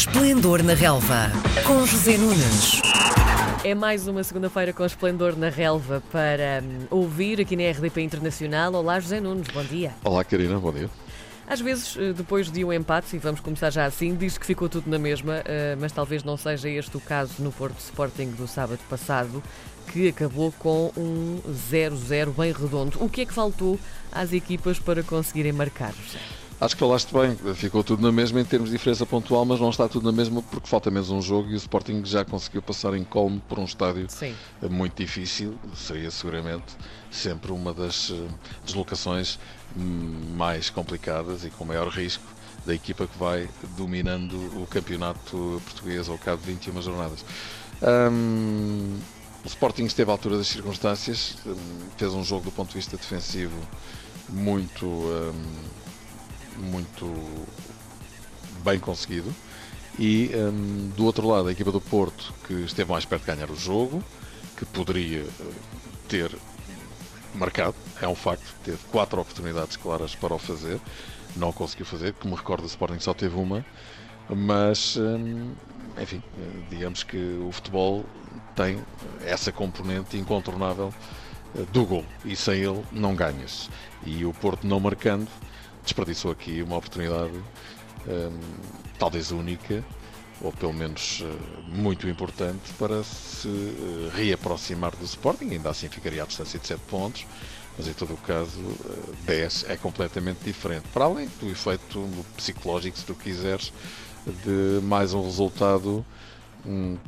Esplendor na Relva, com José Nunes. É mais uma segunda-feira com esplendor na relva para hum, ouvir aqui na RDP Internacional. Olá, José Nunes, bom dia. Olá, Karina, bom dia. Às vezes, eh, depois de um empate, e vamos começar já assim, diz que ficou tudo na mesma, eh, mas talvez não seja este o caso no Porto Sporting do sábado passado, que acabou com um 0-0 bem redondo. O que é que faltou às equipas para conseguirem marcar, José? Acho que falaste bem, ficou tudo na mesma em termos de diferença pontual, mas não está tudo na mesma porque falta menos um jogo e o Sporting já conseguiu passar em colmo por um estádio Sim. muito difícil. Seria seguramente sempre uma das eh, deslocações hum, mais complicadas e com maior risco da equipa que vai dominando o campeonato português ao cabo de 21 jornadas. Hum, o Sporting esteve à altura das circunstâncias, hum, fez um jogo do ponto de vista defensivo muito. hum, muito bem conseguido. E hum, do outro lado, a equipa do Porto, que esteve mais perto de ganhar o jogo, que poderia eh, ter marcado, é um facto, teve quatro oportunidades claras para o fazer, não conseguiu fazer, que me recordo, o Sporting só teve uma, mas hum, enfim, eh, digamos que o futebol tem essa componente incontornável eh, do gol e sem ele não ganhas. E o Porto não marcando desperdiçou aqui uma oportunidade hum, talvez única ou pelo menos uh, muito importante para se uh, reaproximar do Sporting, ainda assim ficaria à distância de 7 pontos, mas em todo o caso uh, 10 é completamente diferente, para além do efeito psicológico, se tu quiseres, de mais um resultado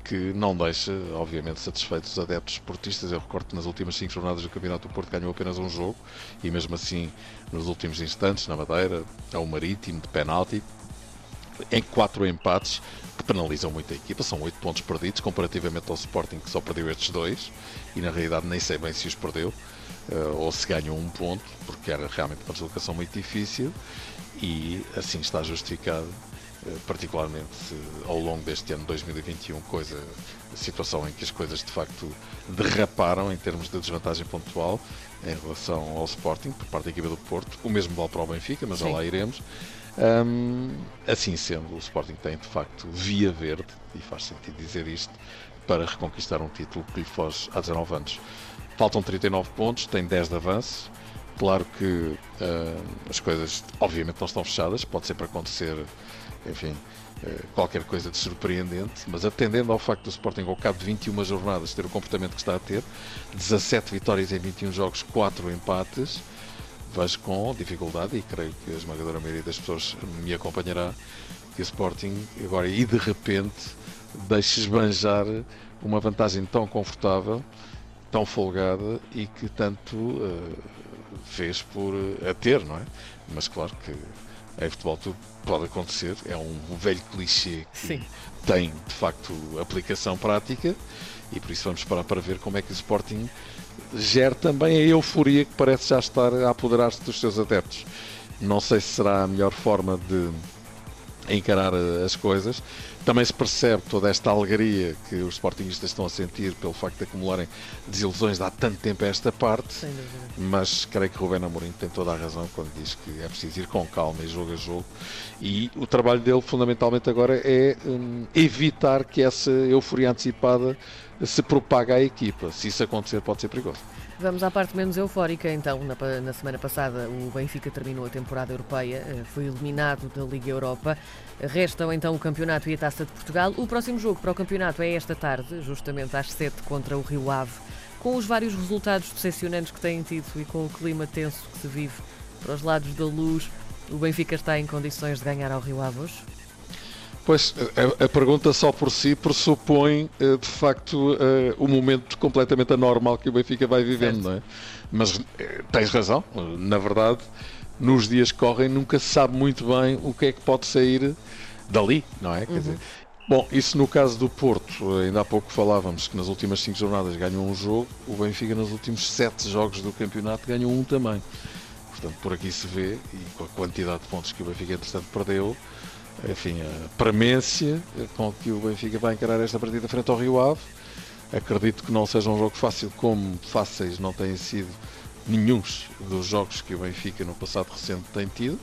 que não deixa, obviamente, satisfeitos os adeptos esportistas. Eu recordo que nas últimas 5 jornadas do Campeonato do Porto ganhou apenas um jogo e mesmo assim, nos últimos instantes, na Madeira, ao Marítimo, de penalti, em quatro empates que penalizam muito a equipa, são oito pontos perdidos comparativamente ao Sporting que só perdeu estes dois e na realidade nem sei bem se os perdeu uh, ou se ganhou um ponto porque era realmente uma deslocação muito difícil e assim está justificado particularmente uh, ao longo deste ano 2021 coisa situação em que as coisas de facto derraparam em termos de desvantagem pontual em relação ao Sporting por parte da equipa do Porto o mesmo vale para o Benfica mas já lá iremos um, assim sendo, o Sporting tem de facto via verde, e faz sentido dizer isto, para reconquistar um título que lhe foge há 19 anos. Faltam 39 pontos, tem 10 de avanço. Claro que uh, as coisas, obviamente, não estão fechadas, pode sempre acontecer, enfim, uh, qualquer coisa de surpreendente, mas atendendo ao facto do Sporting, ao cabo de 21 jornadas, ter o comportamento que está a ter, 17 vitórias em 21 jogos, 4 empates vejo com dificuldade, e creio que a esmagadora maioria das pessoas me acompanhará, que o Sporting agora e de repente deixe esbanjar uma vantagem tão confortável, tão folgada e que tanto uh, fez por uh, a ter, não é? Mas claro que em futebol tudo pode acontecer, é um velho clichê que Sim. tem de facto aplicação prática e por isso vamos esperar para ver como é que o Sporting gera também a euforia que parece já estar a apoderar-se dos seus adeptos. Não sei se será a melhor forma de encarar eh, as coisas. Também se percebe toda esta alegria que os sportingistas estão a sentir pelo facto de acumularem desilusões de há tanto tempo a esta parte. Mas creio que Rubén Amorim tem toda a razão quando diz que é preciso ir com calma e jogo a jogo. E o trabalho dele, fundamentalmente, agora é hum, evitar que essa euforia antecipada se propague à equipa. Se isso acontecer, pode ser perigoso. Vamos à parte menos eufórica, então. Na, na semana passada, o Benfica terminou a temporada europeia, eh, foi eliminado da Liga Europa. Restam então o Campeonato e a Taça de Portugal. O próximo jogo para o Campeonato é esta tarde, justamente às 7 contra o Rio Ave. Com os vários resultados decepcionantes que têm tido e com o clima tenso que se vive para os lados da luz, o Benfica está em condições de ganhar ao Rio Ave hoje? Pois, a, a pergunta só por si pressupõe, eh, de facto, eh, o momento completamente anormal que o Benfica vai vivendo, Certo. não é? Mas eh, tens razão, na verdade, nos dias que correm nunca se sabe muito bem o que é que pode sair dali, não é? Quer dizer, bom, isso no caso do Porto, ainda há pouco falávamos que nas últimas 5 jornadas ganhou um jogo, o Benfica nos últimos 7 jogos do campeonato ganhou um também. Portanto, por aqui se vê, e com a quantidade de pontos que o Benfica, entretanto, perdeu, enfim, a premência com que o Benfica vai encarar esta partida frente ao Rio Ave. Acredito que não seja um jogo fácil, como fáceis não têm sido nenhuns dos jogos que o Benfica no passado recente tem tido.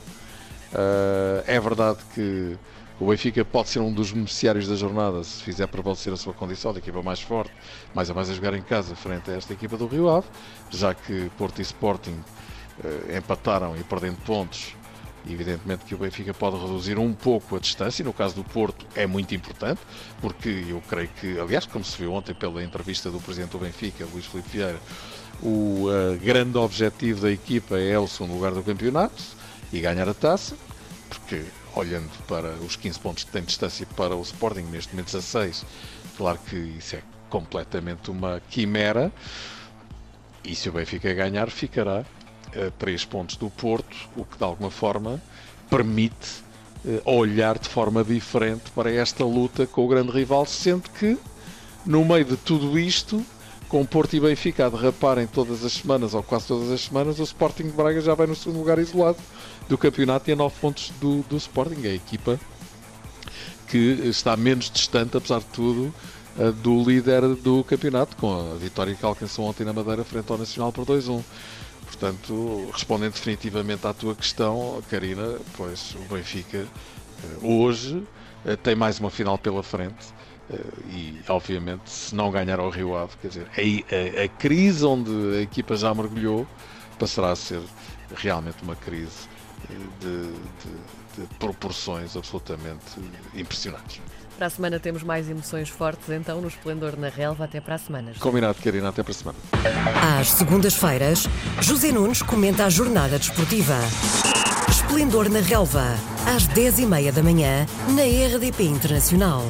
Uh, é verdade que O Benfica pode ser um dos beneficiários da jornada se fizer prevalecer a sua condição de equipa mais forte, mais a mais a jogar em casa frente a esta equipa do Rio Ave, já que Porto e Sporting eh, empataram e perdendo pontos Evidentemente que o Benfica pode reduzir um pouco a distância, e no caso do Porto é muito importante, porque eu creio que, aliás, como se viu ontem pela entrevista do Presidente do Benfica, Luís Filipe Vieira, o uh, grande objetivo da equipa é o segundo lugar do campeonato e ganhar a taça, porque olhando para os 15 pontos que tem distância para o Sporting, neste momento 16, claro que isso é completamente uma quimera, e se o Benfica ganhar, ficará a 3 pontos do Porto, o que de alguma forma permite uh, olhar de forma diferente para esta luta com o grande rival, sendo que no meio de tudo isto, com Porto e Benfica a derraparem todas as semanas ou quase todas as semanas, o Sporting de Braga já vai no segundo lugar isolado do campeonato e a 9 pontos do, do Sporting, é a equipa que está menos distante, apesar de tudo, uh, do líder do campeonato, com a vitória que alcançou ontem na Madeira frente ao Nacional por 2-1. Portanto, respondendo definitivamente à tua questão, Karina, pois o Benfica eh, hoje eh, tem mais uma final pela frente eh, e, obviamente, se não ganhar ao Rio Ave, quer dizer, a, a, a crise onde a equipa já mergulhou passará a ser realmente uma crise de, de, de proporções absolutamente impressionantes. Para a semana temos mais emoções fortes, então, no Esplendor na Relva. Até para a semana. Combinado, Karina. Até para a semana. Às segundas-feiras, José Nunes comenta a jornada desportiva. Esplendor na Relva, às 10h30 da manhã, na RDP Internacional.